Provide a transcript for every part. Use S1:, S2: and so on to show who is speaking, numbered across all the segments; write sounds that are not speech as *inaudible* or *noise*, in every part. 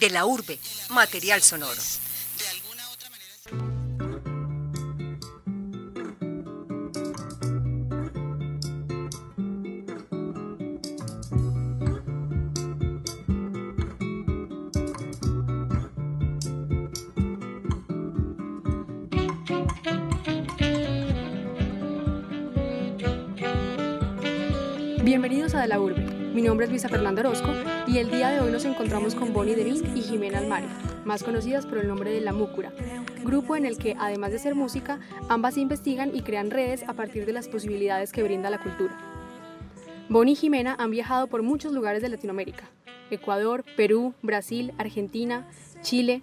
S1: De la urbe, material sonoro.
S2: Bienvenidos a De la Urbe. Mi nombre es Luisa Fernanda Orozco y el día de hoy nos encontramos con Bonnie Devin y Jimena Almario, más conocidas por el nombre de La Múcura, grupo en el que, además de ser música, ambas investigan y crean redes a partir de las posibilidades que brinda la cultura. Bonnie y Jimena han viajado por muchos lugares de Latinoamérica, Ecuador, Perú, Brasil, Argentina, Chile,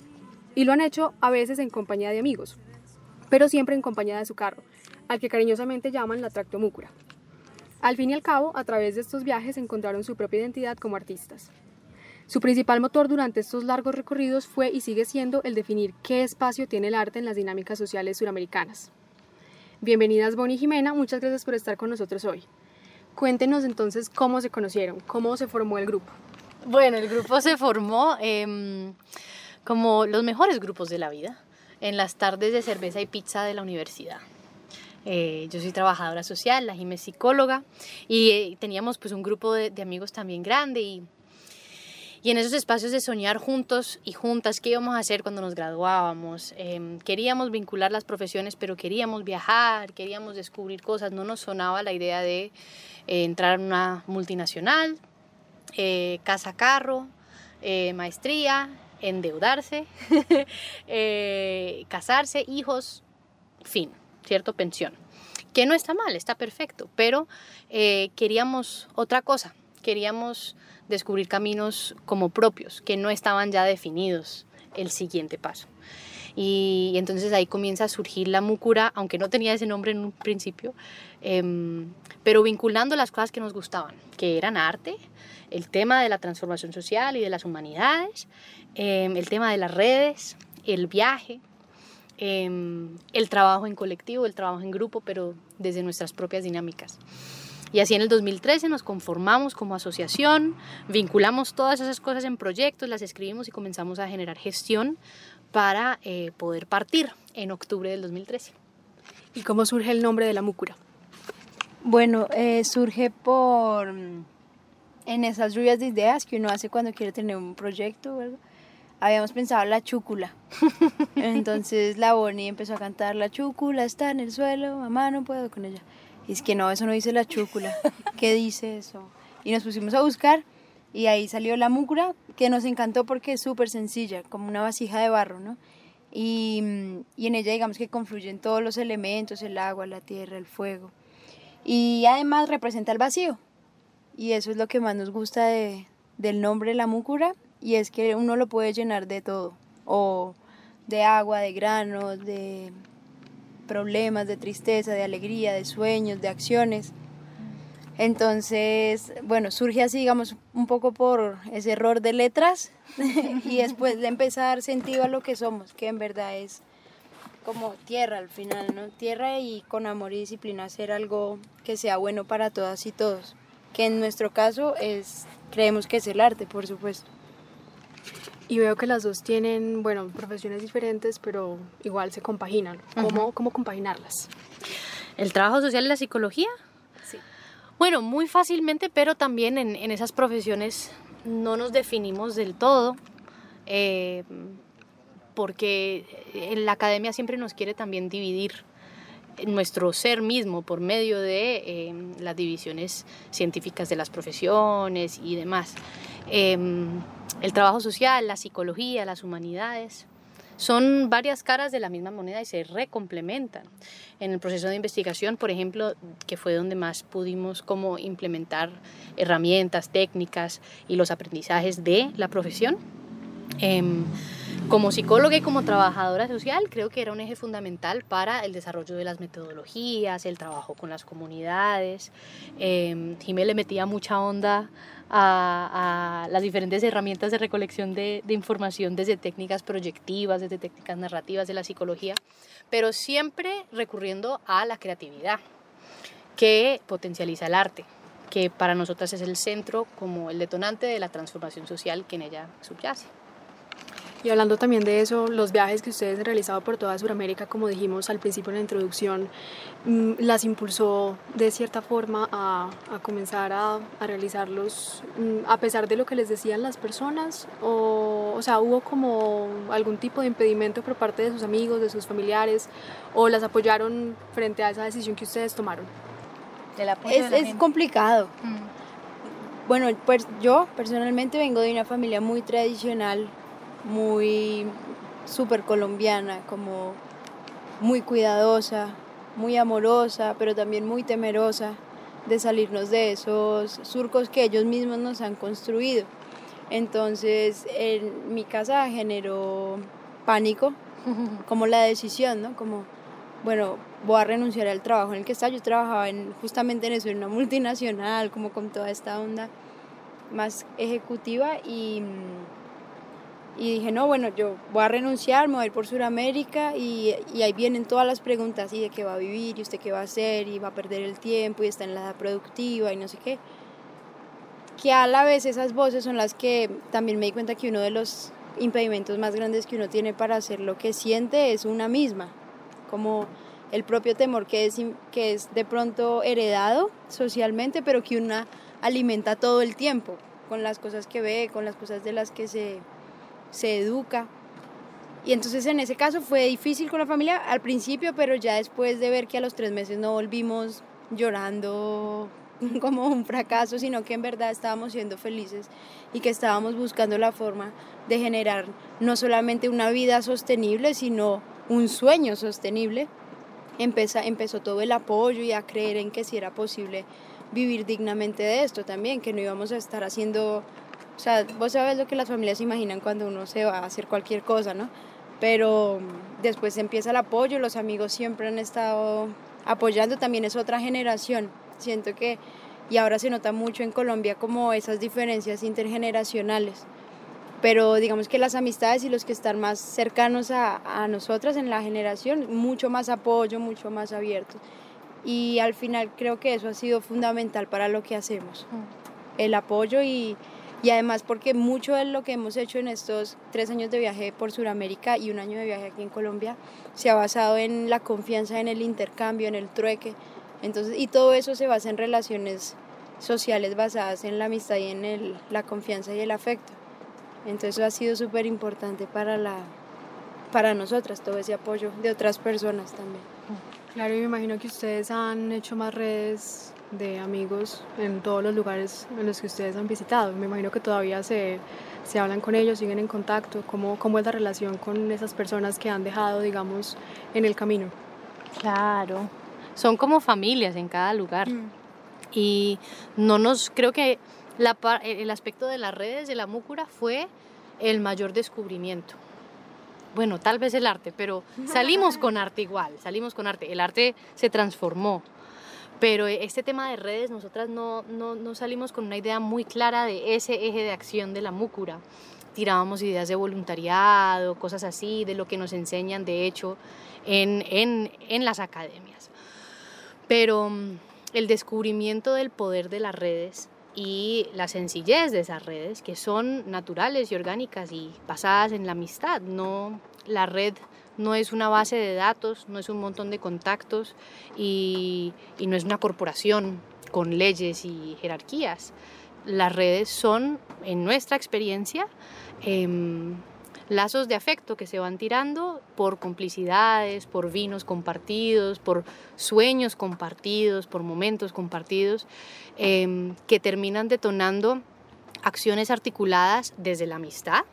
S2: y lo han hecho a veces en compañía de amigos, pero siempre en compañía de su carro, al que cariñosamente llaman la tractomúcura. Al fin y al cabo, a través de estos viajes encontraron su propia identidad como artistas. Su principal motor durante estos largos recorridos fue y sigue siendo el definir qué espacio tiene el arte en las dinámicas sociales suramericanas. Bienvenidas Bonnie y Jimena, muchas gracias por estar con nosotros hoy. Cuéntenos entonces cómo se conocieron, cómo se formó el grupo.
S3: Bueno, el grupo se formó em, como los mejores grupos de la vida, en las tardes de cerveza y pizza de la universidad. Eh, yo soy trabajadora social, la Jimé es psicóloga y eh, teníamos pues un grupo de, amigos también grande y, y, en esos espacios de soñar juntos y juntas qué íbamos a hacer cuando nos graduábamos. Em, queríamos vincular las profesiones, pero queríamos viajar, queríamos descubrir cosas. No nos sonaba la idea de eh, entrar en una multinacional, casa carro, maestría, endeudarse, *laughs* casarse, hijos, fin. ¿Cierto? Pensión. Que no está mal, está perfecto, pero eh, queríamos otra cosa, queríamos descubrir caminos como propios, que no estaban ya definidos el siguiente paso. Y, entonces ahí comienza a surgir la Múcura, aunque no tenía ese nombre en un principio, em, pero vinculando las cosas que nos gustaban, que eran arte, el tema de la transformación social y de las humanidades, em, el tema de las redes, el viaje, Em, el trabajo en colectivo, el trabajo en grupo, pero desde nuestras propias dinámicas. Y así en el 2013 nos conformamos como asociación, vinculamos todas esas cosas en proyectos, las escribimos y comenzamos a generar gestión para eh, poder partir en octubre del 2013.
S2: ¿Y cómo surge el nombre de la Múcura?
S4: Bueno, eh, surge por en esas lluvias de ideas que uno hace cuando quiere tener un proyecto, ¿verdad? Habíamos pensado la chúcula. *laughs* Entonces la Bonnie empezó a cantar, la chúcula está en el suelo, mamá no puedo con ella. Y es que no, eso no dice la chúcula. *laughs* ¿Qué dice eso? Y nos pusimos a buscar y ahí salió la múcura, que nos encantó porque es súper sencilla, como una vasija de barro, ¿no? Y, y, en ella digamos que confluyen todos los elementos, el agua, la tierra, el fuego. Y además representa el vacío. Y eso es lo que más nos gusta de, del nombre la múcura y es que uno lo puede llenar de todo, o de agua, de granos, de problemas, de tristeza, de alegría, de sueños, de acciones. Entonces, bueno, surge así, digamos, un poco por ese error de letras *laughs* y después de empezar a dar sentido a lo que somos, que en verdad es como tierra al final, ¿no? Tierra y con amor y disciplina hacer algo que sea bueno para todas y todos, que en nuestro caso es, creemos que es el arte, por supuesto.
S2: Y veo que las dos tienen, bueno, profesiones diferentes, pero igual se compaginan. ¿Cómo, ¿cómo compaginarlas?
S3: ¿El trabajo social y la psicología?
S2: Sí.
S3: Bueno, muy fácilmente, pero también en, en esas profesiones no nos definimos del todo, eh, porque en la academia siempre nos quiere también dividir nuestro ser mismo por medio de eh, las divisiones científicas de las profesiones y demás. Em, el trabajo social, la psicología, las humanidades, son varias caras de la misma moneda y se recomplementan. En el proceso de investigación, por ejemplo, que fue donde más pudimos como implementar herramientas, técnicas y los aprendizajes de la profesión. Em, como psicóloga y como trabajadora social, creo que era un eje fundamental para el desarrollo de las metodologías, el trabajo con las comunidades. Eh, le metía mucha onda a, las diferentes herramientas de recolección de, información desde técnicas proyectivas, desde técnicas narrativas de la psicología, pero siempre recurriendo a la creatividad que potencializa el arte, que para nosotras es el centro como el detonante de la transformación social que en ella subyace.
S2: Y hablando también de eso, los viajes que ustedes han realizado por toda Sudamérica, como dijimos al principio en la introducción, mm, ¿las impulsó de cierta forma a, a comenzar a, a, realizarlos mm, a pesar de lo que les decían las personas? O, o sea, ¿hubo como algún tipo de impedimento por parte de sus amigos, de sus familiares? ¿O las apoyaron frente a esa decisión que ustedes tomaron?
S4: es, es complicado. Mm. Bueno, pues yo personalmente vengo de una familia muy tradicional, muy súper colombiana, como muy cuidadosa, muy amorosa, pero también muy temerosa de salirnos de esos surcos que ellos mismos nos han construido. Entonces, en mi casa generó pánico, *laughs* como la decisión, ¿no? Como, bueno, voy a renunciar al trabajo en el que está. Yo trabajaba en, justamente en eso, en una multinacional, como con toda esta onda más ejecutiva y y dije, no, bueno, yo voy a renunciar, me voy a ir por Sudamérica y, y, ahí vienen todas las preguntas, ¿y de qué va a vivir? ¿Y usted qué va a hacer? ¿Y va a perder el tiempo? ¿Y está en la edad productiva? Y no sé qué. Que a la vez esas voces son las que también me di cuenta que uno de los impedimentos más grandes que uno tiene para hacer lo que siente es una misma, como el propio temor que es, que es de pronto heredado socialmente, pero que una alimenta todo el tiempo, con las cosas que ve, con las cosas de las que se se educa. Y entonces en ese caso fue difícil con la familia al principio, pero ya después de ver que a los tres meses no volvimos llorando *laughs* como un fracaso, sino que en verdad estábamos siendo felices y que estábamos buscando la forma de generar no solamente una vida sostenible, sino un sueño sostenible, empezó, empezó todo el apoyo y a creer en que si era posible vivir dignamente de esto también, que no íbamos a estar haciendo o sea, vos sabes lo que las familias imaginan cuando uno se va a hacer cualquier cosa, ¿no? Pero después empieza el apoyo, los amigos siempre han estado apoyando, también es otra generación. Siento que, y ahora se nota mucho en Colombia como esas diferencias intergeneracionales. Pero digamos que las amistades y los que están más cercanos a, a nosotras en la generación, mucho más apoyo, mucho más abiertos. Y al final creo que eso ha sido fundamental para lo que hacemos. El apoyo y, y además porque mucho de lo que hemos hecho en estos tres años de viaje por Sudamérica y un año de viaje aquí en Colombia se ha basado en la confianza, en el intercambio, en el trueque. Entonces, y todo eso se basa en relaciones sociales basadas en la amistad y en el, la confianza y el afecto. Entonces eso ha sido súper importante para, la, para nosotras, todo ese apoyo de otras personas también.
S2: Claro, y me imagino que ustedes han hecho más redes de amigos en todos los lugares en los que ustedes han visitado. Me imagino que todavía se, se hablan con ellos, siguen en contacto. ¿Cómo, ¿Cómo es la relación con esas personas que han dejado, digamos, en el camino?
S3: Claro, son como familias en cada lugar. Mm. Y no nos, creo que la, el aspecto de las redes de la Múcura fue el mayor descubrimiento. Bueno, tal vez el arte, pero *laughs* salimos con arte igual, salimos con arte. El arte se transformó, pero este tema de redes, nosotras no, no, no, salimos con una idea muy clara de ese eje de acción de la múcura. Tirábamos ideas de voluntariado, cosas así, de lo que nos enseñan, de hecho, en, en, en las academias. Pero mm, el descubrimiento del poder de las redes y la sencillez de esas redes, que son naturales y orgánicas y basadas en la amistad, no la red no es una base de datos, no es un montón de contactos y, no es una corporación con leyes y jerarquías. Las redes son, en nuestra experiencia, em, lazos de afecto que se van tirando por complicidades, por vinos compartidos, por sueños compartidos, por momentos compartidos, em, que terminan detonando acciones articuladas desde la amistad,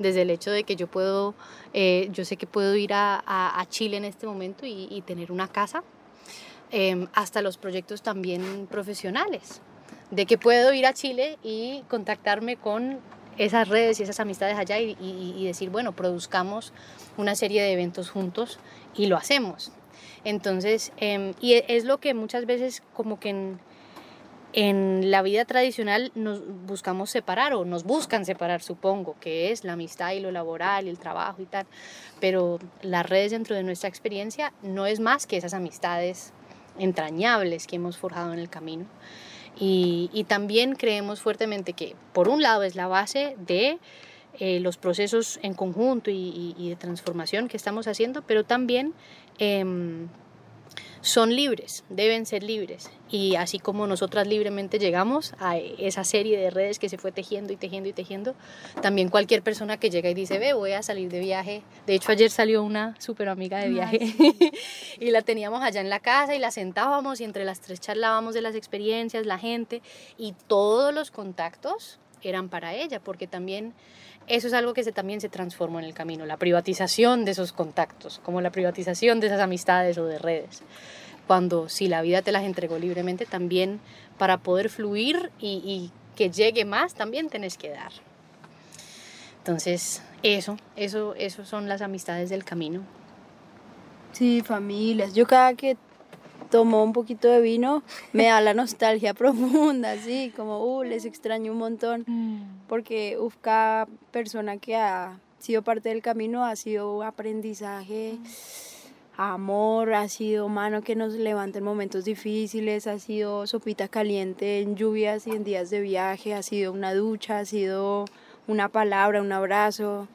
S3: desde el hecho de que yo puedo, eh, yo sé que puedo ir a, Chile en este momento y, tener una casa, em, hasta los proyectos también profesionales, de que puedo ir a Chile y contactarme con esas redes y esas amistades allá y, decir, bueno, produzcamos una serie de eventos juntos y lo hacemos. Entonces, em, y es lo que muchas veces como que en, en la vida tradicional nos buscamos separar o nos buscan separar, supongo, que es la amistad y lo laboral y el trabajo y tal. Pero las redes dentro de nuestra experiencia no es más que esas amistades entrañables que hemos forjado en el camino. Y, también creemos fuertemente que, por un lado, es la base de eh, los procesos en conjunto y, y, de transformación que estamos haciendo, pero también em, son libres, deben ser libres. Y así como nosotras libremente llegamos a esa serie de redes que se fue tejiendo y tejiendo y tejiendo, también cualquier persona que llega y dice, ve, voy a salir de viaje. De hecho, ayer salió una súper amiga de viaje *laughs* y la teníamos allá en la casa y la sentábamos y entre las tres charlábamos de las experiencias, la gente y todos los contactos eran para ella, porque también eso es algo que se, también se transformó en el camino, la privatización de esos contactos, como la privatización de esas amistades o de redes. Cuando si la vida te las entregó libremente, también para poder fluir y, que llegue más, también tenés que dar. Entonces, eso, eso, eso son las amistades del camino.
S4: Sí, familias. Yo cada que tomo un poquito de vino, me da la nostalgia *laughs* profunda, así como, uh, les extraño un montón, mm. porque, uf, cada persona que ha sido parte del camino ha sido aprendizaje, amor, ha sido mano que nos levanta en momentos difíciles, ha sido sopita caliente en lluvias y en días de viaje, ha sido una ducha, ha sido una palabra, un abrazo.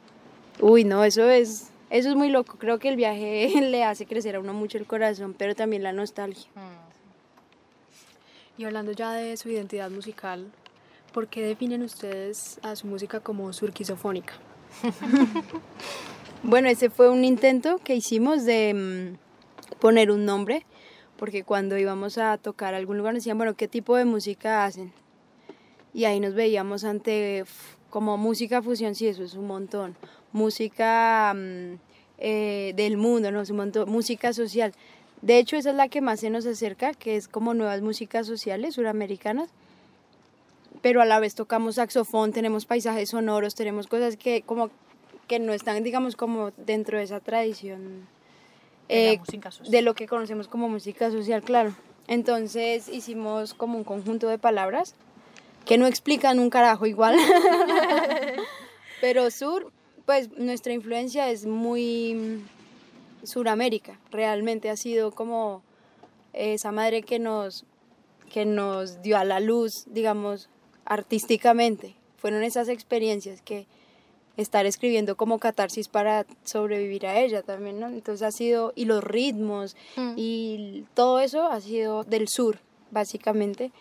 S4: Uy, no, eso es eso es muy loco, creo que el viaje *laughs* le hace crecer a uno mucho el corazón, pero también la nostalgia. Mm.
S2: Y hablando ya de su identidad musical, ¿por qué definen ustedes a su música como surquisofónica? *laughs*
S4: bueno, ese fue un intento que hicimos de mm, poner un nombre, porque cuando íbamos a tocar a algún lugar nos decían, bueno, ¿qué tipo de música hacen? Y ahí nos veíamos ante como música fusión, sí, eso es un montón música mm, eh, del mundo, ¿no? música social. De hecho, esa es la que más se nos acerca, que es como nuevas músicas sociales suramericanas. Pero a la vez tocamos saxofón, tenemos paisajes sonoros, tenemos cosas que como que no están, digamos, como dentro de esa tradición
S3: de,
S4: eh, de lo que conocemos como música social, claro. Entonces hicimos como un conjunto de palabras que no explican un carajo igual. *laughs* Pero sur pues nuestra influencia es muy mm, Suramérica, realmente ha sido como esa madre que nos, que nos dio a la luz, digamos, artísticamente. Fueron esas experiencias que estar escribiendo como catarsis para sobrevivir a ella también, ¿no? Entonces ha sido, y los ritmos, mm. y todo eso ha sido del sur, básicamente.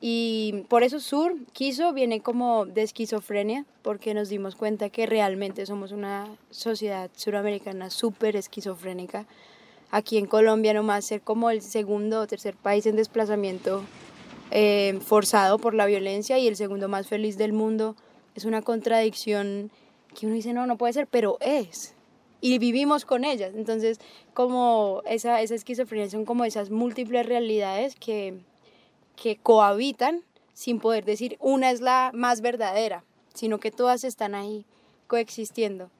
S4: Y por eso Sur quiso, viene como de esquizofrenia, porque nos dimos cuenta que realmente somos una sociedad suramericana súper esquizofrénica. Aquí en Colombia nomás ser como el segundo o tercer país en desplazamiento eh, forzado por la violencia y el segundo más feliz del mundo es una contradicción que uno dice, no, no puede ser, pero es. Y vivimos con ellas. Entonces, como esa, esa esquizofrenia son como esas múltiples realidades que que cohabitan sin poder decir una es la más verdadera, sino que todas están ahí coexistiendo.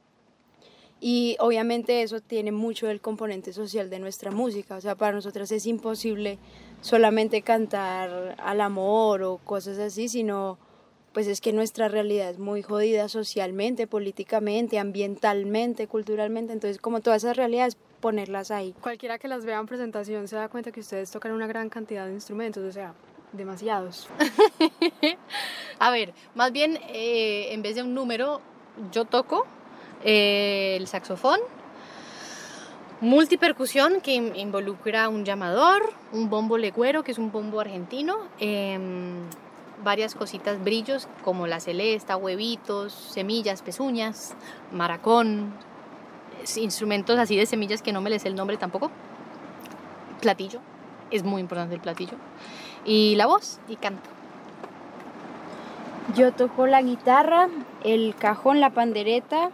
S4: Y obviamente eso tiene mucho del componente social de nuestra música, o sea, para nosotras es imposible solamente cantar al amor o cosas así, sino pues es que nuestra realidad es muy jodida socialmente, políticamente, ambientalmente, culturalmente, entonces como todas esas realidades ponerlas ahí.
S2: Cualquiera que las vea en presentación se da cuenta que ustedes tocan una gran cantidad de instrumentos, o sea, demasiados. *laughs*
S3: a ver, más bien eh, en vez de un número, yo toco eh, el saxofón, multipercusión que involucra un llamador, un bombo legüero que es un bombo argentino, em, varias cositas brillos como la celesta, huevitos, semillas, pezuñas, maracón, instrumentos así de semillas que no me les sé el nombre tampoco, platillo, es muy importante el platillo y la voz y canto.
S4: Yo toco la guitarra, el cajón, la pandereta,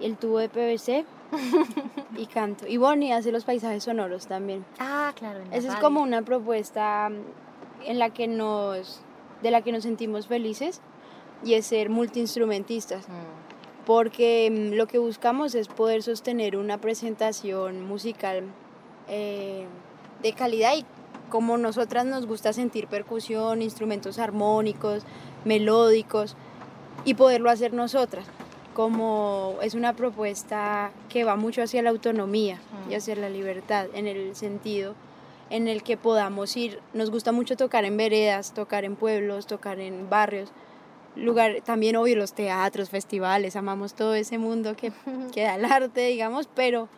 S4: el tubo de PVC *laughs* y canto. Y Bonnie hace los paisajes sonoros también.
S3: Ah, claro.
S4: Esa es como una propuesta en la que nos, de la que nos sentimos felices y es ser multiinstrumentistas. Mm. Porque mm, lo que buscamos es poder sostener una presentación musical eh, de calidad y como nosotras nos gusta sentir percusión, instrumentos armónicos, melódicos y poderlo hacer nosotras. Como es una propuesta que va mucho hacia la autonomía y hacia la libertad, en el sentido en el que podamos ir, nos gusta mucho tocar en veredas, tocar en pueblos, tocar en barrios, lugar, también obvio los teatros, festivales, amamos todo ese mundo que, *laughs* que da el arte, digamos, pero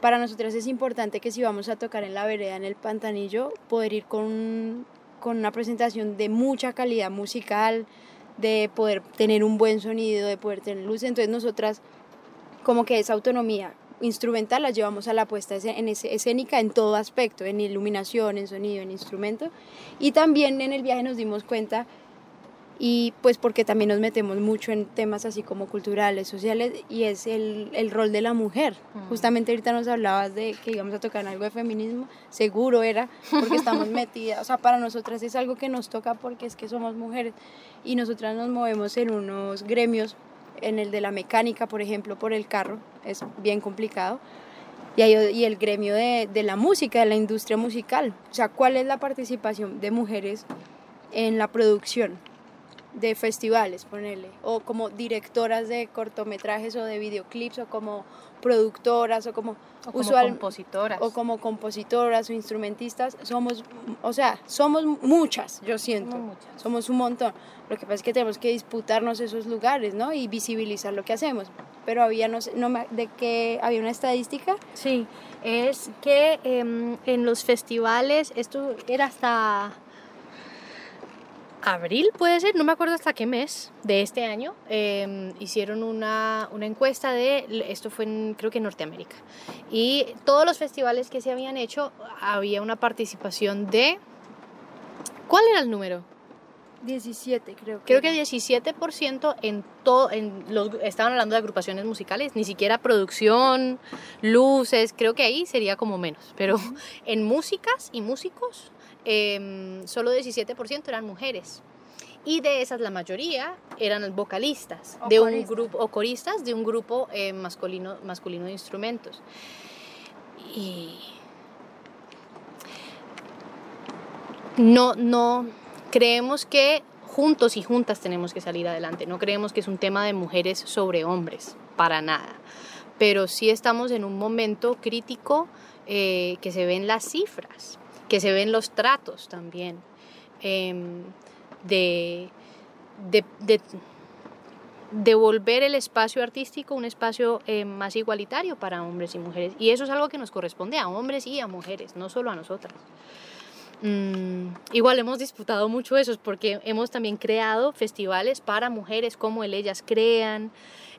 S4: para nosotras es importante que si vamos a tocar en la vereda, en el pantanillo, poder ir con, con una presentación de mucha calidad musical, de poder tener un buen sonido, de poder tener luz. Entonces nosotras como que esa autonomía instrumental la llevamos a la puesta en escénica en todo aspecto, en iluminación, en sonido, en instrumento. Y también en el viaje nos dimos cuenta y pues porque también nos metemos mucho en temas así como culturales, sociales, y es el, el rol de la mujer. Mm. Justamente ahorita nos hablabas de que íbamos a tocar algo de feminismo, seguro era, porque estamos *laughs* metidas, o sea, para nosotras es algo que nos toca porque es que somos mujeres y nosotras nos movemos en unos gremios, en el de la mecánica, por ejemplo, por el carro, es bien complicado. Y, y el gremio de, de la música, de la industria musical. O sea, ¿cuál es la participación de mujeres en la producción? De festivales, ponerle, o como directoras de cortometrajes o de videoclips, o como productoras, o como,
S3: compositoras.
S4: O como compositoras o instrumentistas, somos, o sea, somos muchas, yo siento, somos, un montón. Lo que pasa es que tenemos que disputarnos esos lugares, ¿no? Y visibilizar lo que hacemos. Pero había, no sé, no, ¿de que había una estadística?
S3: Sí, es que em, en los festivales, esto era hasta abril, puede ser, no me acuerdo hasta qué mes de este año, em, hicieron una, una, encuesta de, esto fue en, creo que en Norteamérica, y todos los festivales que se habían hecho, había una participación de, ¿cuál era el número?
S4: 17, creo
S3: que. Creo que 17% en todo, en los, estaban hablando de agrupaciones musicales, ni siquiera producción, luces, creo que ahí sería como menos, pero en músicas y músicos eh, solo 17% eran mujeres. Y de esas la mayoría eran vocalistas de un grupo o coristas de un grupo eh, masculino, masculino de instrumentos. Y no, no creemos que juntos y juntas tenemos que salir adelante. No creemos que es un tema de mujeres sobre hombres, para nada. Pero sí estamos en un momento crítico eh, que se ven las cifras que se ven los tratos también, em, de, de, volver el espacio artístico un espacio eh, más igualitario para hombres y mujeres. Y eso es algo que nos corresponde a hombres y a mujeres, no solo a nosotras. Mm, igual hemos disputado mucho eso, porque hemos también creado festivales para mujeres, como el Ellas Crean,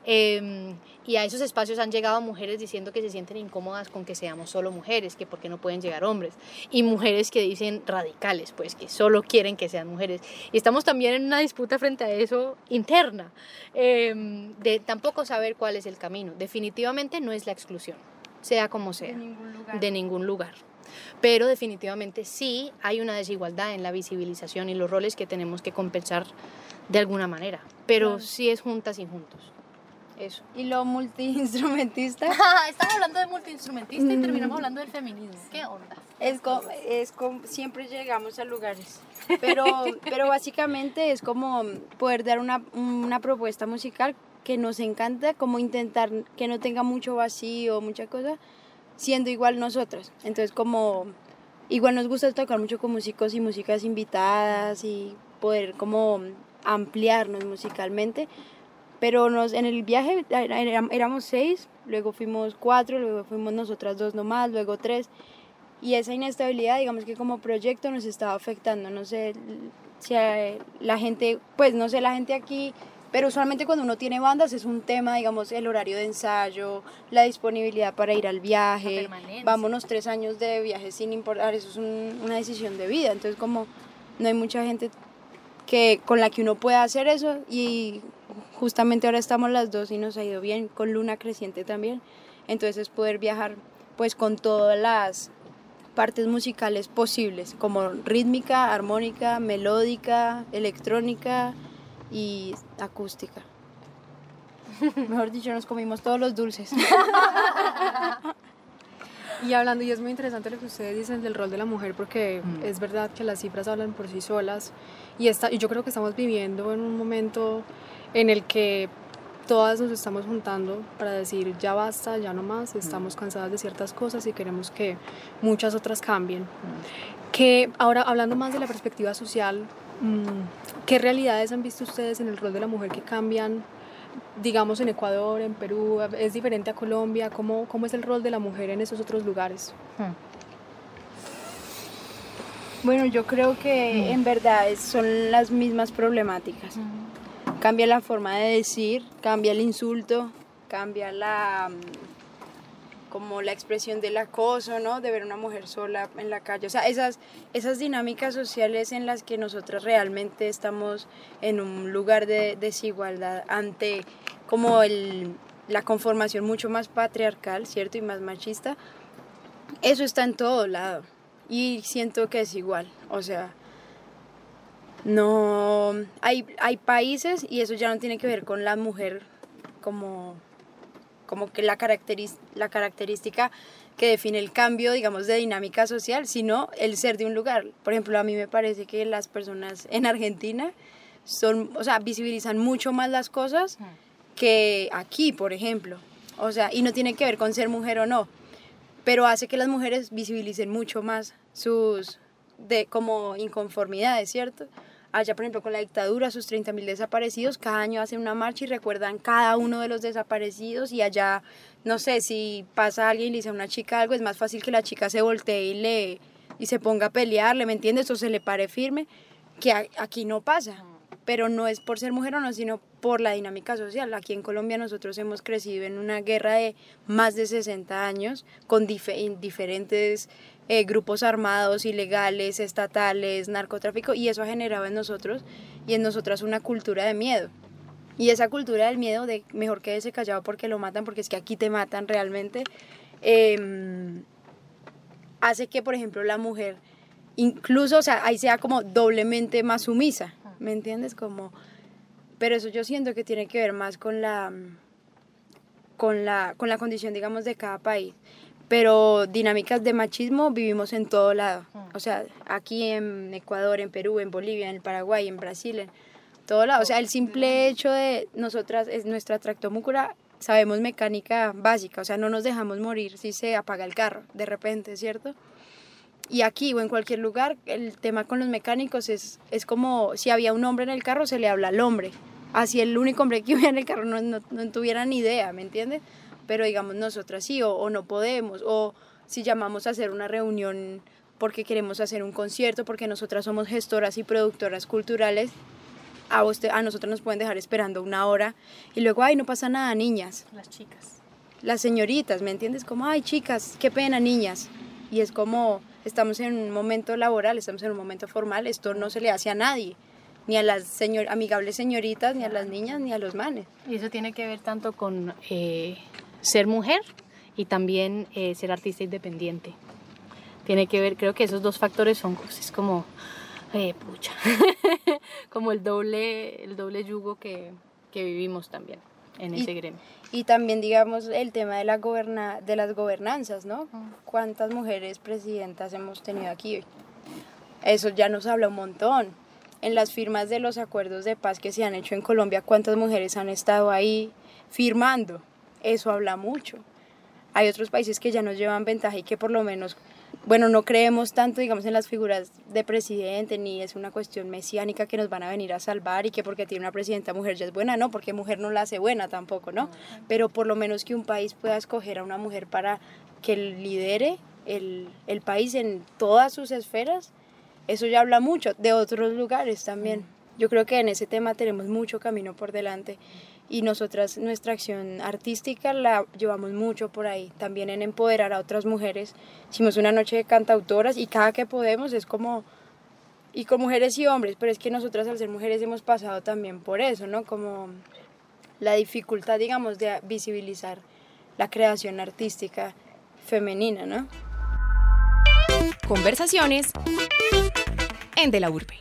S3: Em, y a esos espacios han llegado mujeres diciendo que se sienten incómodas con que seamos solo mujeres, que porque no pueden llegar hombres. Y mujeres que dicen radicales, pues que solo quieren que sean mujeres. Y estamos también en una disputa frente a eso interna, em, de tampoco saber cuál es el camino. Definitivamente no es la exclusión, sea como sea, De ningún lugar pero definitivamente sí hay una desigualdad en la visibilización y los roles que tenemos que compensar de alguna manera, pero sí es juntas y juntos. Eso.
S4: ¿Y lo multiinstrumentista? *laughs*
S3: Estamos hablando de multiinstrumentista y mm. terminamos hablando del feminismo. ¿Qué onda?
S4: Es como, es como siempre llegamos a lugares. *laughs* Pero, pero básicamente es como poder dar una, una propuesta musical que nos encanta, como intentar que no tenga mucho vacío, mucha cosa, siendo igual nosotras. Entonces, como igual nos gusta tocar mucho con músicos y músicas invitadas y poder como ampliarnos musicalmente, pero nos, en el viaje éramos seis, luego fuimos cuatro, luego fuimos nosotras dos nomás, luego tres. Y esa inestabilidad, digamos que como proyecto nos estaba afectando. No sé si la gente, pues no sé, la gente aquí, pero usualmente cuando uno tiene bandas es un tema, digamos, el horario de ensayo, la disponibilidad para ir al viaje. Vámonos tres años de viaje sin importar, eso es una decisión de vida. Entonces, como no hay mucha gente que, con la que uno pueda hacer eso y justamente ahora estamos las dos y nos ha ido bien, con luna creciente también. Entonces poder viajar pues con todas las partes musicales posibles, como rítmica, armónica, melódica, electrónica y acústica. *laughs* Mejor dicho, nos comimos todos los dulces. *laughs*
S2: Y hablando, y es muy interesante lo que ustedes dicen del rol de la mujer, porque mm. es verdad que las cifras hablan por sí solas, y, está, y yo creo que estamos viviendo en un momento en el que todas nos estamos juntando para decir ya basta, ya no más, estamos cansadas de ciertas cosas y queremos que muchas otras cambien. Que ahora hablando más de la perspectiva social, Mm, ¿Qué realidades han visto ustedes en el rol de la mujer que cambian, digamos, en Ecuador, en Perú? ¿Es diferente a Colombia? ¿Cómo, cómo es el rol de la mujer en esos otros lugares?
S4: Bueno, yo creo que en verdad son las mismas problemáticas. Cambia la forma de decir, cambia el insulto, cambia la mm, como la expresión del acoso, ¿no? De ver una mujer sola en la calle. O sea, esas, esas dinámicas sociales en las que nosotras realmente estamos en un lugar de desigualdad ante como el, la conformación mucho más patriarcal, ¿cierto? Y más machista. Eso está en todo lado. Y siento que es igual. O sea, no hay, hay países y eso ya no tiene que ver con la mujer como, como que la, la característica que define el cambio, digamos, de dinámica social, sino el ser de un lugar. Por ejemplo, a mí me parece que las personas en Argentina son, o sea, visibilizan mucho más las cosas que aquí, por ejemplo. O sea, y no tiene que ver con ser mujer o no, pero hace que las mujeres visibilicen mucho más sus de como inconformidades, ¿cierto? Allá, por ejemplo, con la dictadura, sus 30.000 desaparecidos, cada año hacen una marcha y recuerdan cada uno de los desaparecidos y allá, no sé, si pasa alguien y le dice a una chica algo, es más fácil que la chica se voltee y, le, y se ponga a pelearle, ¿me entiendes? O se le pare firme, que aquí no pasa. Pero no es por ser mujer o no, sino por la dinámica social. Aquí en Colombia nosotros hemos crecido en una guerra de más de 60 años con en diferentes eh, grupos armados, ilegales, estatales, narcotráfico, y eso ha generado en nosotros y en nosotras una cultura de miedo. Y esa cultura del miedo de mejor quédese callado porque lo matan, porque es que aquí te matan realmente, em, hace que, por ejemplo, la mujer, incluso, o sea, ahí sea como doblemente más sumisa, ¿me entiendes? Como, pero eso yo siento que tiene que ver más con la, con la, con la condición, digamos, de cada país. Pero dinámicas de machismo vivimos en todo lado. O sea, aquí en Ecuador, en Perú, en Bolivia, en el Paraguay, en Brasil, en todo lado. O sea, el simple hecho de nosotras, es nuestra tractomúcula, sabemos mecánica básica. O sea, no nos dejamos morir si se apaga el carro de repente, ¿cierto? Y aquí o en cualquier lugar, el tema con los mecánicos es, es como si había un hombre en el carro, se le habla al hombre. Así el único hombre que *laughs* hubiera en el carro no, no, no tuviera ni idea, ¿me entiendes? Pero digamos nosotras sí, o, o no podemos, o si llamamos a hacer una reunión porque queremos hacer un concierto, porque nosotras somos gestoras y productoras culturales, a, usted, a nosotros nos pueden dejar esperando una hora y luego, ay, no pasa nada, niñas
S3: Las chicas.
S4: las señoritas, ¿me entiendes? Como, ay, chicas, qué pena, niñas. Y es como, estamos en un momento laboral, estamos en un momento formal, esto no se le hace a nadie, ni a las señor, amigables señoritas, ni a las niñas, ni a los manes.
S3: Y eso tiene que ver tanto con eh, ser mujer y también eh, ser artista independiente. Tiene que ver, creo que esos dos factores son es como, eh, pucha, *laughs* como el doble, el doble yugo que, que vivimos también en
S4: Y-
S3: ese gremio.
S4: Y también, digamos, el tema de, la goberna, de las gobernanzas, ¿no? ¿Cuántas mujeres presidentas hemos tenido aquí? Eso ya nos habla un montón. En las firmas de los acuerdos de paz que se han hecho en Colombia, ¿cuántas mujeres han estado ahí firmando? Eso habla mucho. Hay otros países que ya nos llevan ventaja y que por lo menos, bueno, no creemos tanto, digamos, en las figuras de presidente, ni es una cuestión mesiánica que nos van a venir a salvar y que porque tiene una presidenta mujer ya es buena, no, porque mujer no la hace buena tampoco, ¿no? Pero por lo menos que un país pueda escoger a una mujer para que lidere el, el país en todas sus esferas, eso ya habla mucho de otros lugares también. Yo creo que en ese tema tenemos mucho camino por delante y nosotras nuestra acción artística la llevamos mucho por ahí, también en empoderar a otras mujeres. Hicimos una noche de cantautoras y cada que podemos es como y con mujeres y hombres, pero es que nosotras al ser mujeres hemos pasado también por eso, ¿no? Como la dificultad, digamos, de visibilizar la creación artística femenina, ¿no?
S5: Conversaciones en De la Urbe.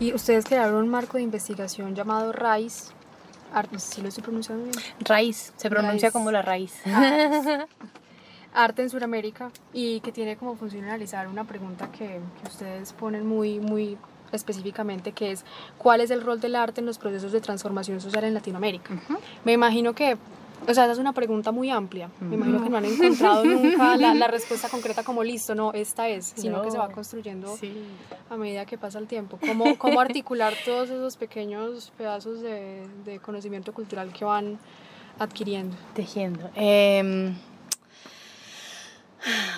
S2: Y ustedes crearon un marco de investigación llamado RAIS. Arte, si lo estoy pronunciando bien.
S3: Raíz, se pronuncia como la raíz.
S2: Arte en Sudamérica y que tiene como función analizar una pregunta que, que ustedes ponen muy, muy específicamente, que es ¿cuál es el rol del arte en los procesos de transformación social en Latinoamérica? Me imagino que O sea, esa es una pregunta muy amplia. Me imagino que no han encontrado nunca la, la *laughs* respuesta concreta como listo, no, esta es, sino que se va
S3: No.
S2: construyendo
S3: Sí.
S2: a medida que pasa el tiempo. ¿Cómo, cómo articular todos esos pequeños pedazos de, de conocimiento cultural que van adquiriendo?
S3: Tejiendo. Em,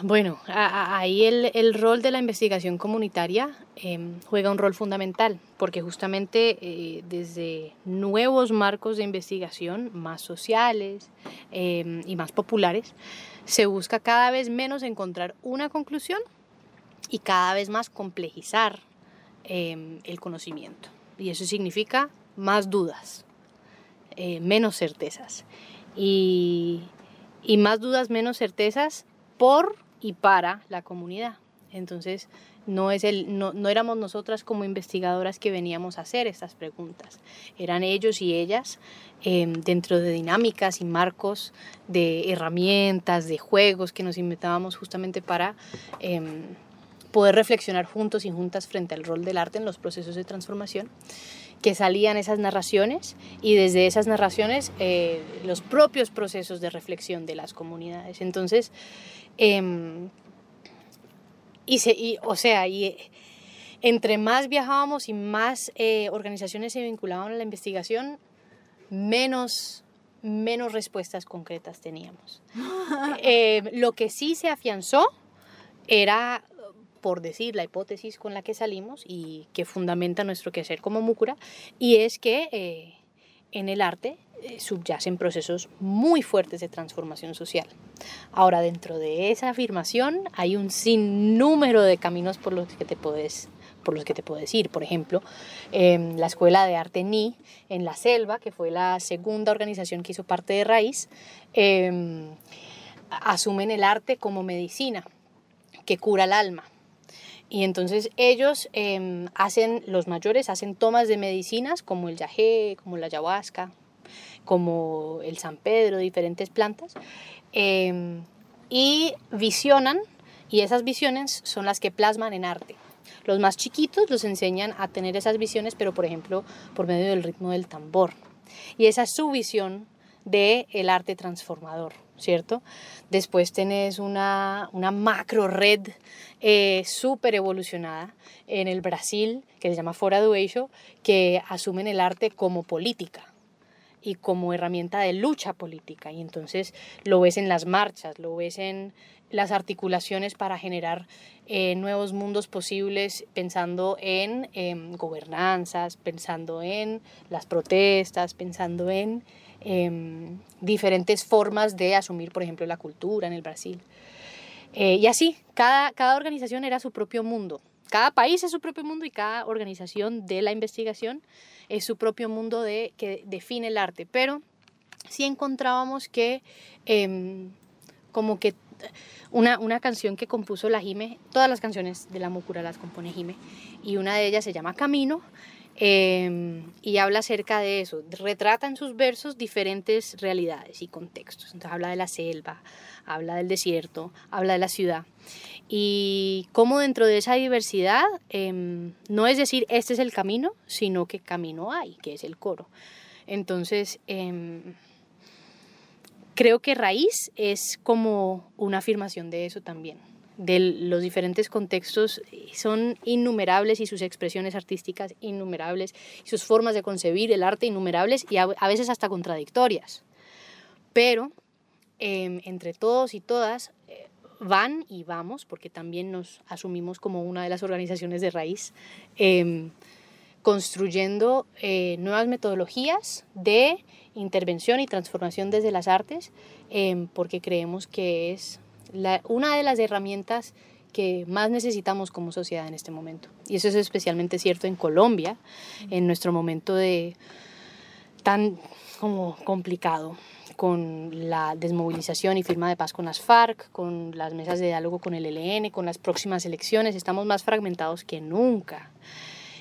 S3: bueno, ahí el, el rol de la investigación comunitaria em, juega un rol fundamental, porque justamente eh, desde nuevos marcos de investigación más sociales em, y más populares, se busca cada vez menos encontrar una conclusión y cada vez más complejizar em, el conocimiento. Y eso significa más dudas, eh, menos certezas. Y, y más dudas, menos certezas por y para la comunidad. Entonces, no, es el, no, no éramos nosotras como investigadoras que veníamos a hacer estas preguntas, eran ellos y ellas eh, dentro de dinámicas y marcos de herramientas, de juegos que nos inventábamos justamente para em, poder reflexionar juntos y juntas frente al rol del arte en los procesos de transformación que salían esas narraciones y desde esas narraciones eh, los propios procesos de reflexión de las comunidades. Entonces, em, y se, y, o sea, y, eh, entre más viajábamos y más eh, organizaciones se vinculaban a la investigación, menos, menos respuestas concretas teníamos. *laughs* Lo que sí se afianzó era por decir la hipótesis con la que salimos y que fundamenta nuestro quehacer como Múcura, y es que eh, en el arte eh, subyacen procesos muy fuertes de transformación social. Ahora, dentro de esa afirmación hay un sinnúmero de caminos por los que te puedes por los que te puedes ir. Por ejemplo, eh, la Escuela de Arte NI en La Selva, que fue la segunda organización que hizo parte de Raíz, eh, asumen el arte como medicina que cura el alma. Y entonces ellos eh, hacen, los mayores hacen tomas de medicinas como el yagé, como la ayahuasca, como el San Pedro, diferentes plantas, eh, y visionan, y esas visiones son las que plasman en arte. Los más chiquitos los enseñan a tener esas visiones, pero por ejemplo por medio del ritmo del tambor. Y esa es su visión del el arte transformador, ¿cierto? Después tenés una, una macro red eh, súper evolucionada en el Brasil, que se llama Fora do Eixo, que asumen el arte como política y como herramienta de lucha política. Y entonces lo ves en las marchas, lo ves en las articulaciones para generar eh, nuevos mundos posibles, pensando en em, gobernanzas, pensando en las protestas, pensando en em, diferentes formas de asumir, por ejemplo, la cultura en el Brasil. Eh, y así, cada, cada organización era su propio mundo. Cada país es su propio mundo y cada organización de la investigación es su propio mundo de, que define el arte. Pero sí encontrábamos que em, como que una, una canción que compuso la Jime, todas las canciones de la Múcura las compone Jime, y una de ellas se llama Camino, eh, y habla acerca de eso, retrata en sus versos diferentes realidades y contextos. Entonces habla de la selva, habla del desierto, habla de la ciudad. Y cómo dentro de esa diversidad, eh, no es decir este es el camino, sino que camino hay, que es el coro. Entonces, eh, creo que raíz es como una afirmación de eso también de los diferentes contextos son innumerables y sus expresiones artísticas innumerables y sus formas de concebir el arte innumerables y a, veces hasta contradictorias. Pero eh, entre todos y todas eh, van y vamos, porque también nos asumimos como una de las organizaciones de raíz, eh, construyendo eh, nuevas metodologías de intervención y transformación desde las artes, eh, porque creemos que es la, una de las herramientas que más necesitamos como sociedad en este momento. Y eso es especialmente cierto en Colombia, en nuestro momento de tan como complicado con la desmovilización y firma de paz con las FARC, con las mesas de diálogo con el ELN, con las próximas elecciones, estamos más fragmentados que nunca.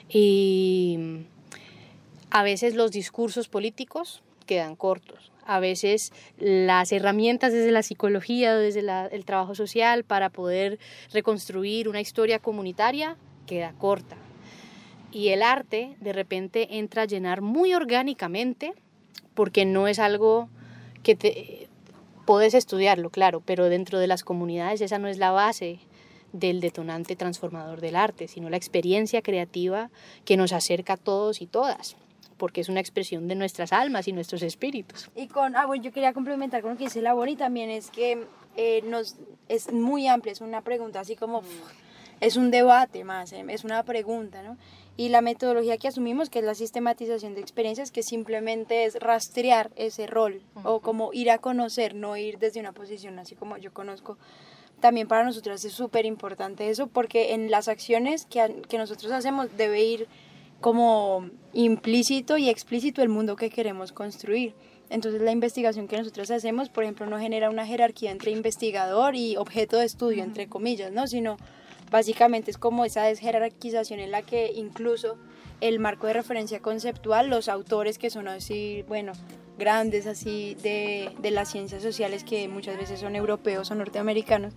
S3: Y a veces los discursos políticos quedan cortos. A veces las herramientas desde la psicología, desde el trabajo social para poder reconstruir una historia comunitaria queda corta. Y el arte de repente entra a llenar muy orgánicamente porque no es algo que te, puedes estudiarlo, claro, pero dentro de las comunidades esa no es la base del detonante transformador del arte, sino la experiencia creativa que nos acerca a todos y todas porque es una expresión de nuestras almas y nuestros espíritus.
S4: Y con, ah, bueno, yo quería complementar con lo que dice la Bonnie también es que eh, nos, es muy amplia, es una pregunta así como, es un debate más, eh, es una pregunta, ¿no? Y la metodología que asumimos, que es la sistematización de experiencias, que simplemente es rastrear ese rol o como ir a conocer, no ir desde una posición así como yo conozco. También para nosotros es súper importante eso porque en las acciones que, que nosotros hacemos debe ir como implícito y explícito el mundo que queremos construir. Entonces la investigación que nosotros hacemos, por ejemplo, no genera una jerarquía entre investigador y objeto de estudio, entre comillas, ¿no? sino básicamente es como esa desjerarquización en la que incluso el marco de referencia conceptual, los autores que son así, bueno, grandes así de, de las ciencias sociales que muchas veces son europeos o norteamericanos,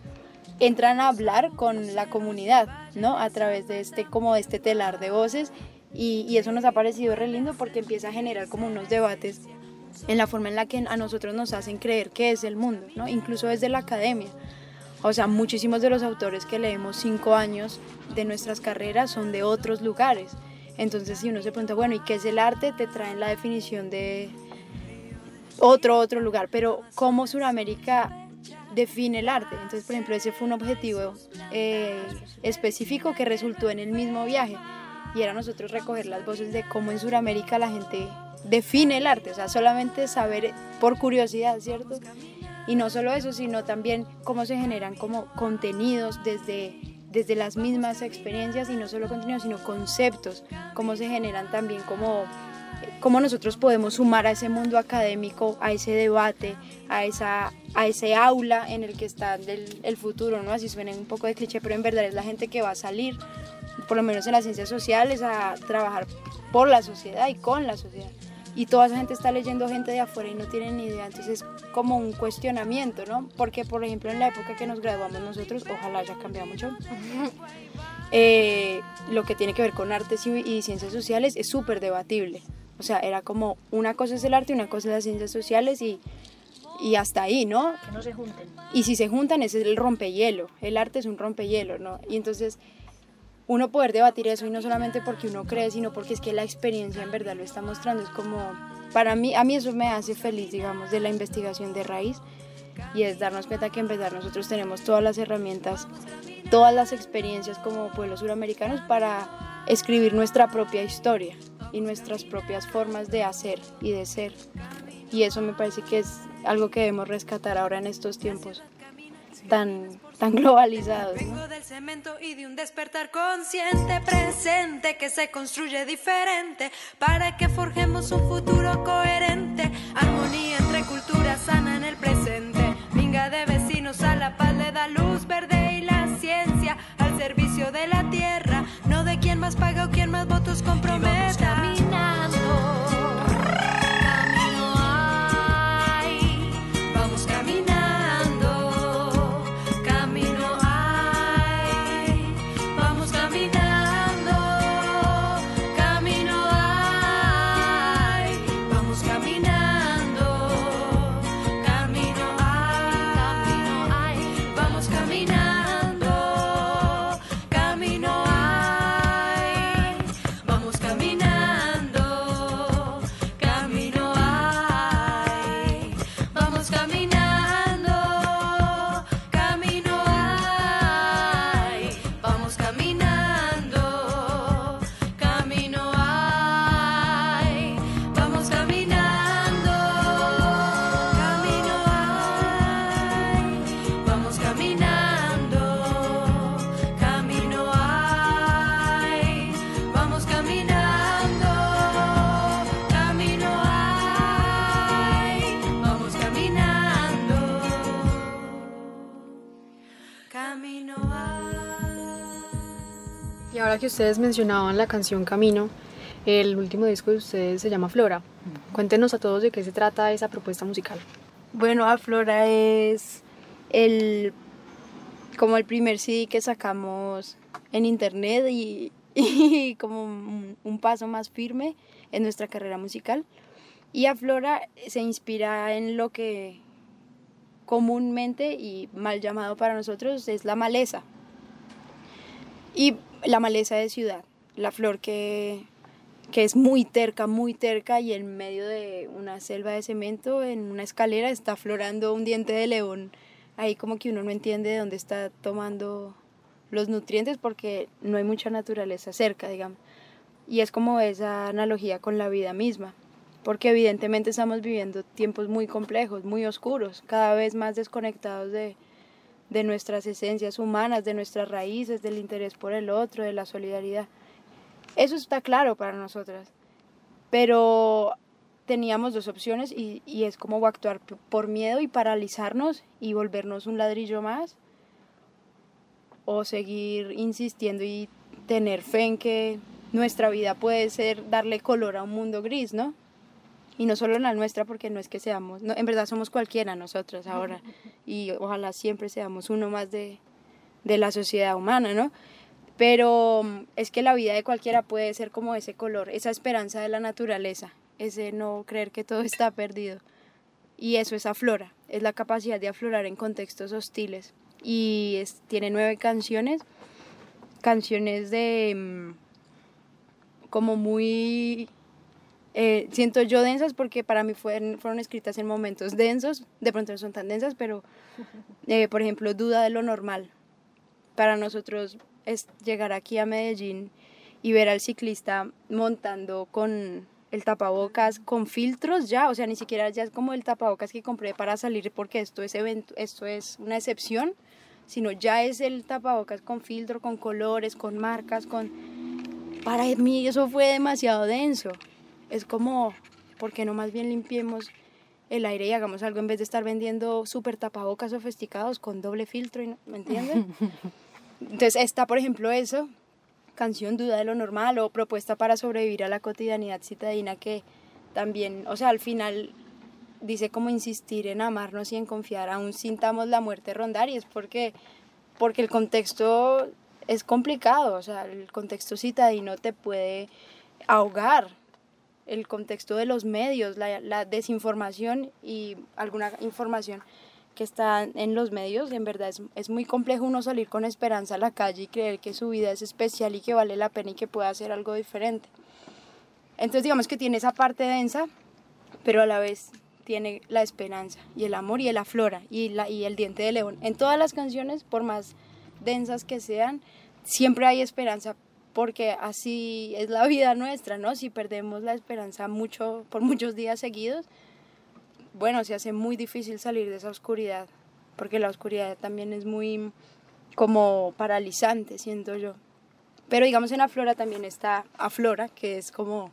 S4: entran a hablar con la comunidad, ¿no? A través de este, como de este telar de voces y, eso nos ha parecido re lindo porque empieza a generar como unos debates en la forma en la que a nosotros nos hacen creer que es el mundo, ¿no? incluso desde la academia. O sea, muchísimos de los autores que leemos cinco años de nuestras carreras son de otros lugares. Entonces, si uno se pregunta, bueno, ¿y qué es el arte? Te traen la definición de otro, otro lugar. Pero, ¿cómo Sudamérica define el arte? Entonces, por ejemplo, ese fue un objetivo eh, específico que resultó en el mismo viaje y era nosotros recoger las voces de cómo en Sudamérica la gente define el arte, o sea, solamente saber por curiosidad, ¿cierto? Y no solo eso, sino también cómo se generan como contenidos desde, desde las mismas experiencias y no solo contenidos, sino conceptos, cómo se generan también como cómo nosotros podemos sumar a ese mundo académico, a ese debate, a, esa, a ese aula en el que está el, el futuro, ¿no? Así suena un poco de cliché, pero en verdad es la gente que va a salir por lo menos en las ciencias sociales, a trabajar por la sociedad y con la sociedad. Y toda esa gente está leyendo gente de afuera y no tienen ni idea. Entonces es como un cuestionamiento, ¿no? Porque, por ejemplo, en la época que nos graduamos nosotros, ojalá haya cambiado mucho, *laughs* eh, lo que tiene que ver con artes y, ciencias sociales es súper debatible. O sea, era como una cosa es el arte y una cosa es las ciencias sociales y, y hasta ahí, ¿no?
S3: Que no se junten.
S4: Y si se juntan, ese es el rompehielo. El arte es un rompehielo, ¿no? Y entonces uno poder debatir eso y no solamente porque uno cree, sino porque es que la experiencia en verdad lo está mostrando. Es como, para mí, a mí eso me hace feliz, digamos, de la investigación de raíz y es darnos cuenta que en verdad nosotros tenemos todas las herramientas, todas las experiencias como pueblos suramericanos para escribir nuestra propia historia y nuestras propias formas de hacer y de ser. Y eso me parece que es algo que debemos rescatar ahora en estos tiempos tan, tan globalizados.
S6: Vengo del cemento y de un despertar consciente, presente, que se construye diferente, para que forjemos un futuro coherente, armonía entre culturas sana en el presente. Venga de vecinos a la paz le da luz verde y la ciencia al servicio de la tierra, no de quien más paga o quien más votos comprometa.
S2: Ustedes mencionaban la canción Camino, el último disco de ustedes se llama Flora. Cuéntenos a todos de qué se trata esa propuesta musical.
S4: Bueno, a Flora es el como el primer CD que sacamos en internet y, *laughs* como un, paso más firme en nuestra carrera musical. Y Aflora se inspira en lo que comúnmente y mal llamado para nosotros es la maleza. Y la maleza de ciudad, la flor que, que es muy terca, muy terca y en medio de una selva de cemento, en una escalera, está florando un diente de león. Ahí como que uno no entiende de dónde está tomando los nutrientes porque no hay mucha naturaleza cerca, digamos. Y es como esa analogía con la vida misma, porque evidentemente estamos viviendo tiempos muy complejos, muy oscuros, cada vez más desconectados de, de nuestras esencias humanas, de nuestras raíces, del interés por el otro, de la solidaridad. Eso está claro para nosotras. Pero teníamos dos opciones y, y, es como actuar por miedo y paralizarnos y volvernos un ladrillo más o seguir insistiendo y tener fe en que nuestra vida puede ser darle color a un mundo gris, ¿no? Y no solo la nuestra, porque no es que seamos, no, en verdad somos cualquiera nosotros ahora, y ojalá siempre seamos uno más de, de la sociedad humana, ¿no? Pero mm, es que la vida de cualquiera puede ser como ese color, esa esperanza de la naturaleza, ese no creer que todo está perdido. Y eso es aflora, es la capacidad de aflorar en contextos hostiles. Y es, tiene nueve canciones, canciones de mm, como muy, eh, siento yo densas porque para mí fueron, fueron escritas en momentos densos, de pronto no son tan densas, pero eh, por ejemplo, Duda de lo normal. Para nosotros es llegar aquí a Medellín y ver al ciclista montando con el tapabocas con filtros ya, o sea, ni siquiera ya es como el tapabocas que compré para salir porque esto es evento, esto es una excepción, sino ya es el tapabocas con filtro, con colores, con marcas, con para mí eso fue demasiado denso. Es como, ¿por qué no más bien limpiemos el aire y hagamos algo en vez de estar vendiendo súper tapabocas sofisticados con doble filtro? ¿Me entienden? *laughs* Entonces está, por ejemplo, eso, canción Duda de lo Normal o propuesta para sobrevivir a la cotidianidad citadina que también, o sea, al final dice como insistir en amarnos y en confiar, aún sintamos la muerte rondar y es porque, porque el contexto es complicado, o sea, el contexto citadino te puede ahogar, el contexto de los medios, la, la desinformación y alguna información que está en los medios, en verdad es, es, muy complejo uno salir con esperanza a la calle y creer que su vida es especial y que vale la pena y que puede hacer algo diferente. Entonces digamos que tiene esa parte densa, pero a la vez tiene la esperanza y el amor y el aflora y, la, y el diente de león. En todas las canciones, por más densas que sean, siempre hay esperanza porque así es la vida nuestra, ¿no? Si perdemos la esperanza mucho por muchos días seguidos, bueno, se hace muy difícil salir de esa oscuridad, porque la oscuridad también es muy como paralizante, siento yo. Pero digamos en Aflora también está Aflora, que es como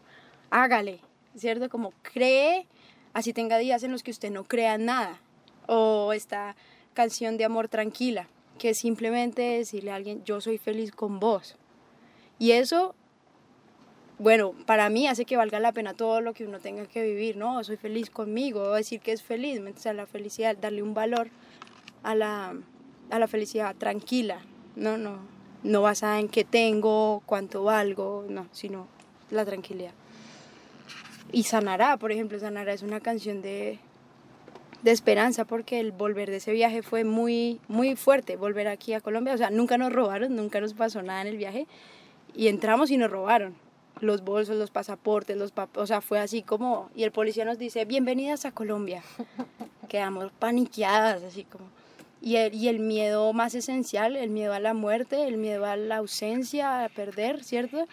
S4: hágale, ¿cierto? Como cree, así tenga días en los que usted no crea nada. O esta canción de amor tranquila, que es simplemente decirle a alguien, yo soy feliz con vos. Y eso bueno, para mí hace que valga la pena todo lo que uno tenga que vivir, ¿no? Soy feliz conmigo, decir que es feliz, o la felicidad, darle un valor a la, a la felicidad tranquila, ¿no? No, no basada en qué tengo, cuánto valgo, no, sino la tranquilidad. Y Sanará, por ejemplo, Sanará es una canción de, de esperanza porque el volver de ese viaje fue muy, muy fuerte, volver aquí a Colombia, o sea, nunca nos robaron, nunca nos pasó nada en el viaje y entramos y nos robaron los bolsos, los pasaportes, los o sea, fue así como, y el policía nos dice, bienvenidas a Colombia. *laughs* Quedamos paniqueadas, así como. Y el, y el miedo más esencial, el miedo a la muerte, el miedo a la ausencia, a perder, ¿cierto?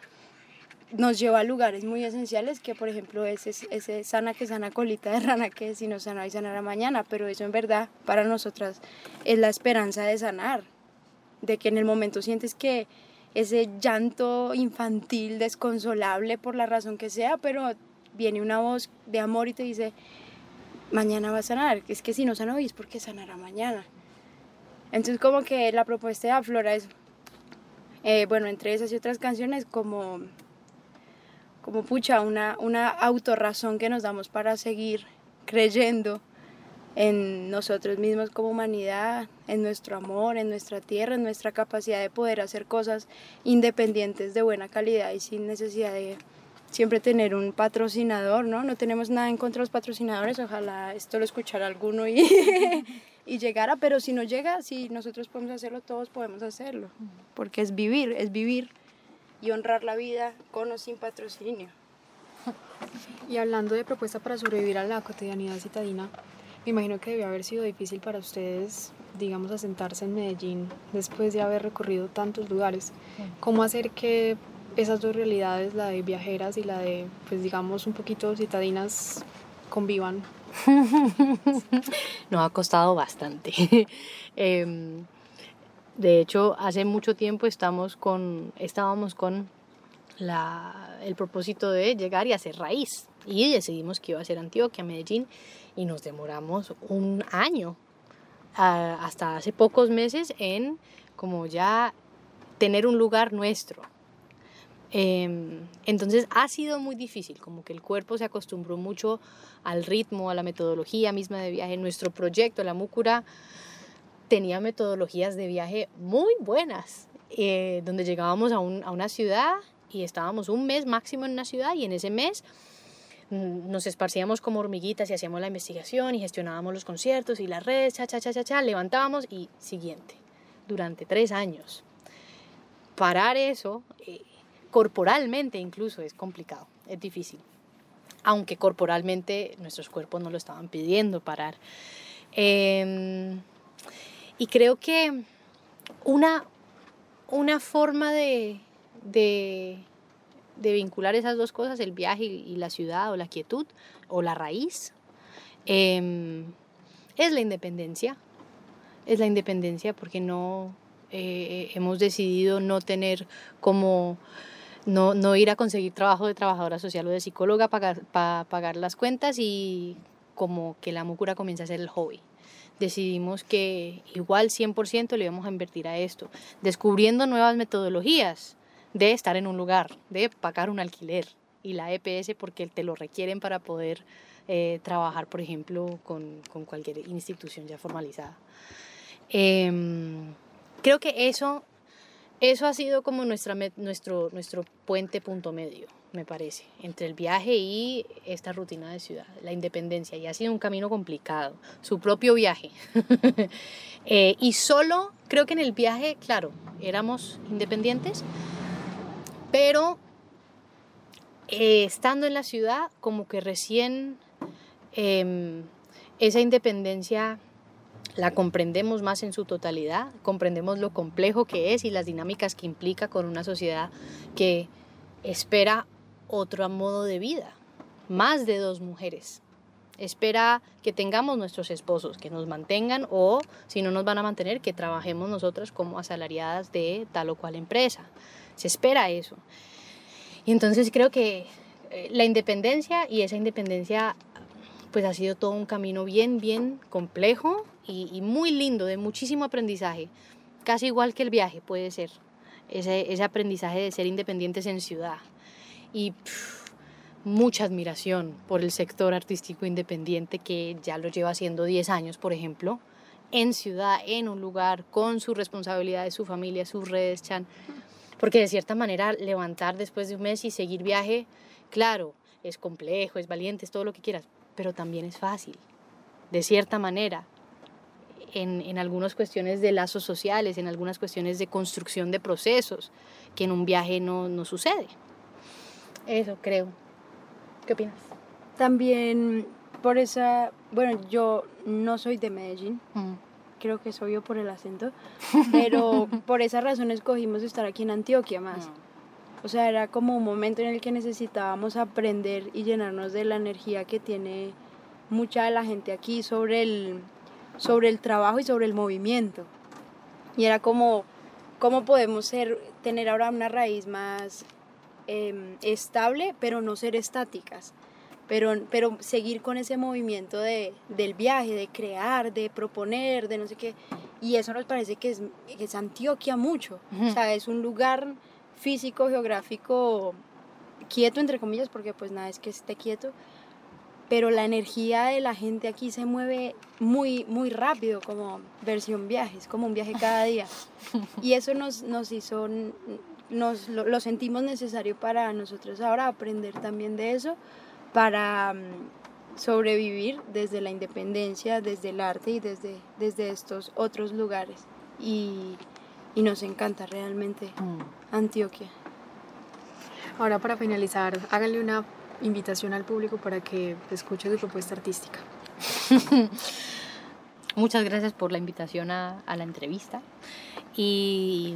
S4: Nos lleva a lugares muy esenciales que, por ejemplo, ese, ese sana que sana colita de rana que si no sana y sanará mañana, pero eso en verdad para nosotras es la esperanza de sanar, de que en el momento sientes que ese llanto infantil, desconsolable por la razón que sea, pero viene una voz de amor y te dice, mañana va a sanar, es que si no sana hoy es porque sanará mañana. Entonces como que la propuesta de Aflora es, eh, bueno, entre esas y otras canciones como, como pucha, una, una autorrazón que nos damos para seguir creyendo en nosotros mismos como humanidad, en nuestro amor, en nuestra tierra, en nuestra capacidad de poder hacer cosas independientes de buena calidad y sin necesidad de, siempre tener un patrocinador, ¿no? No tenemos nada en contra de los patrocinadores, ojalá esto lo escuchara alguno y, *laughs* y llegara, pero si no llega, si nosotros podemos hacerlo, todos podemos hacerlo, porque es vivir, es vivir y honrar la vida con o sin patrocinio.
S2: Y hablando de propuesta para sobrevivir a la cotidianidad citadina, me imagino que debió haber sido difícil para ustedes, digamos, asentarse en Medellín después de haber recorrido tantos lugares. ¿Cómo hacer que esas dos realidades, la de viajeras y la de, pues digamos, un poquito citadinas, convivan? *laughs*
S3: Nos ha costado bastante. *laughs* Em, de hecho, hace mucho tiempo estamos con, estábamos con la, el propósito de llegar y hacer raíz. Y decidimos que iba a ser Antioquia, Medellín, y nos demoramos un año, hasta hace pocos meses, en como ya tener un lugar nuestro. Em, entonces ha sido muy difícil, como que el cuerpo se acostumbró mucho al ritmo, a la metodología misma de viaje. Nuestro proyecto, la Múcura, tenía metodologías de viaje muy buenas, eh, donde llegábamos a, un- a una ciudad y estábamos un mes máximo en una ciudad y en ese mes nos esparcíamos como hormiguitas y hacíamos la investigación y gestionábamos los conciertos y las redes, cha, cha, cha, cha, cha, levantábamos y siguiente, durante tres años. Parar eso, eh, corporalmente incluso, es complicado, es difícil. Aunque corporalmente nuestros cuerpos no lo estaban pidiendo parar. Em, y creo que una, una forma de, de vincular esas dos cosas, el viaje y, la ciudad o la quietud o la raíz, em, es la independencia. Es la independencia porque no eh, hemos decidido no tener como no, no ir a conseguir trabajo de trabajadora social o de psicóloga para pagar las cuentas y como que la mucura comienza a ser el hobby. Decidimos que igual 100% le íbamos a invertir a esto, descubriendo nuevas metodologías de estar en un lugar, de pagar un alquiler y la EPS porque te lo requieren para poder eh, trabajar, por ejemplo, con, con cualquier institución ya formalizada. Em, creo que eso, eso ha sido como nuestra, nuestro, nuestro puente punto medio, me parece, entre el viaje y esta rutina de ciudad, la independencia. Y ha sido un camino complicado, su propio viaje. *laughs* Eh, y solo, creo que en el viaje, claro, éramos independientes, pero eh, estando en la ciudad, como que recién em, esa independencia la comprendemos más en su totalidad, comprendemos lo complejo que es y las dinámicas que implica con una sociedad que espera otro modo de vida, más de dos mujeres. Espera que tengamos nuestros esposos, que nos mantengan o si no nos van a mantener, que trabajemos nosotras como asalariadas de tal o cual empresa. Se espera eso. Y entonces creo que eh, la independencia y esa independencia pues ha sido todo un camino bien, bien complejo y, muy lindo, de muchísimo aprendizaje. Casi igual que el viaje puede ser, ese, ese aprendizaje de ser independientes en ciudad. Y pff, mucha admiración por el sector artístico independiente que ya lo lleva haciendo 10 años, por ejemplo, en ciudad, en un lugar, con su responsabilidad de su familia, sus redes, Chan. Porque de cierta manera levantar después de un mes y seguir viaje, claro, es complejo, es valiente, es todo lo que quieras, pero también es fácil, de cierta manera, en, en algunas cuestiones de lazos sociales, en algunas cuestiones de construcción de procesos, que en un viaje no, no sucede. Eso creo. ¿Qué opinas?
S4: También por esa, bueno, yo no soy de Medellín,
S3: Mm.
S4: Creo que es obvio por el acento, pero *laughs* por esa razón escogimos estar aquí en Antioquia más. O sea, era como un momento en el que necesitábamos aprender y llenarnos de la energía que tiene mucha de la gente aquí sobre el, sobre el trabajo y sobre el movimiento. Y era como, ¿cómo podemos ser, tener ahora una raíz más em, estable, pero no ser estáticas? Pero, pero seguir con ese movimiento de, del viaje, de crear, de proponer, de no sé qué. Y eso nos parece que es, que es Antioquia mucho. O sea, es un lugar físico, geográfico, quieto, entre comillas, porque pues nada es que esté quieto, pero la energía de la gente aquí se mueve muy, muy rápido, como versión viajes, como un viaje cada día. *laughs* Y eso nos, nos hizo nos lo, lo sentimos necesario para nosotros ahora aprender también de eso, para mm, sobrevivir desde la independencia, desde el arte y desde, desde estos otros lugares. Y, y nos encanta realmente Antioquia.
S2: Ahora para finalizar, háganle una invitación al público para que escuche su propuesta artística. *laughs*
S3: Muchas gracias por la invitación a, a la entrevista y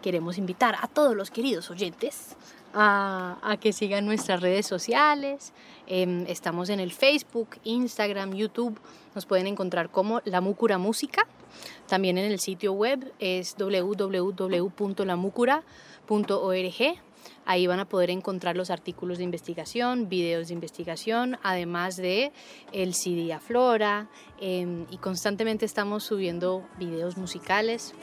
S3: queremos invitar a todos los queridos oyentes a, que sigan nuestras redes sociales. Em, estamos en el Facebook, Instagram, YouTube. Nos pueden encontrar como La Múcura Música. También en el sitio web es www.lamucura.org. Ahí van a poder encontrar los artículos de investigación, videos de investigación, además de el CD Aflora em, y constantemente estamos subiendo videos musicales.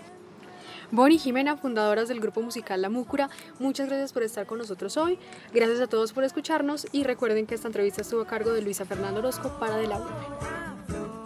S2: Bonnie Jimena, fundadoras del grupo musical La Múcura, muchas gracias por estar con nosotros hoy. Gracias a todos por escucharnos y recuerden que esta entrevista estuvo a cargo de Luisa Fernando Orozco para De la Urbe.